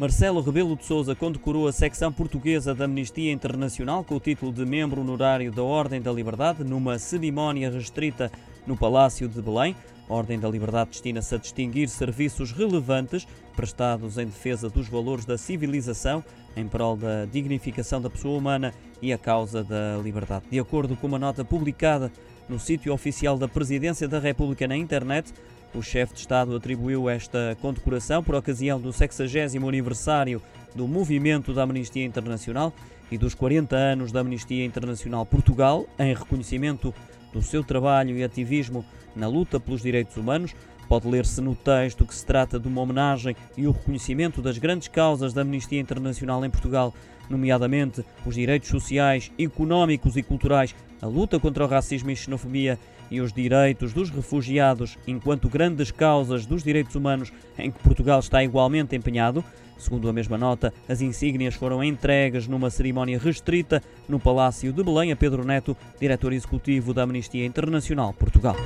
Marcelo Rebelo de Sousa condecorou a secção portuguesa da Amnistia Internacional com o título de membro honorário da Ordem da Liberdade numa cerimónia restrita no Palácio de Belém. A Ordem da Liberdade destina-se a distinguir serviços relevantes prestados em defesa dos valores da civilização, em prol da dignificação da pessoa humana e a causa da liberdade. De acordo com uma nota publicada no sítio oficial da Presidência da República na internet, o chefe de Estado atribuiu esta condecoração por ocasião do 60 aniversário do movimento da Amnistia Internacional e dos 40 anos da Amnistia Internacional Portugal, em reconhecimento do seu trabalho e ativismo na luta pelos direitos humanos. Pode ler-se no texto que se trata de uma homenagem e o reconhecimento das grandes causas da Amnistia Internacional em Portugal, nomeadamente os direitos sociais, económicos e culturais, a luta contra o racismo e xenofobia e os direitos dos refugiados, enquanto grandes causas dos direitos humanos em que Portugal está igualmente empenhado. Segundo a mesma nota, as insígnias foram entregues numa cerimónia restrita no Palácio de Belém a Pedro Neto, diretor executivo da Amnistia Internacional Portugal.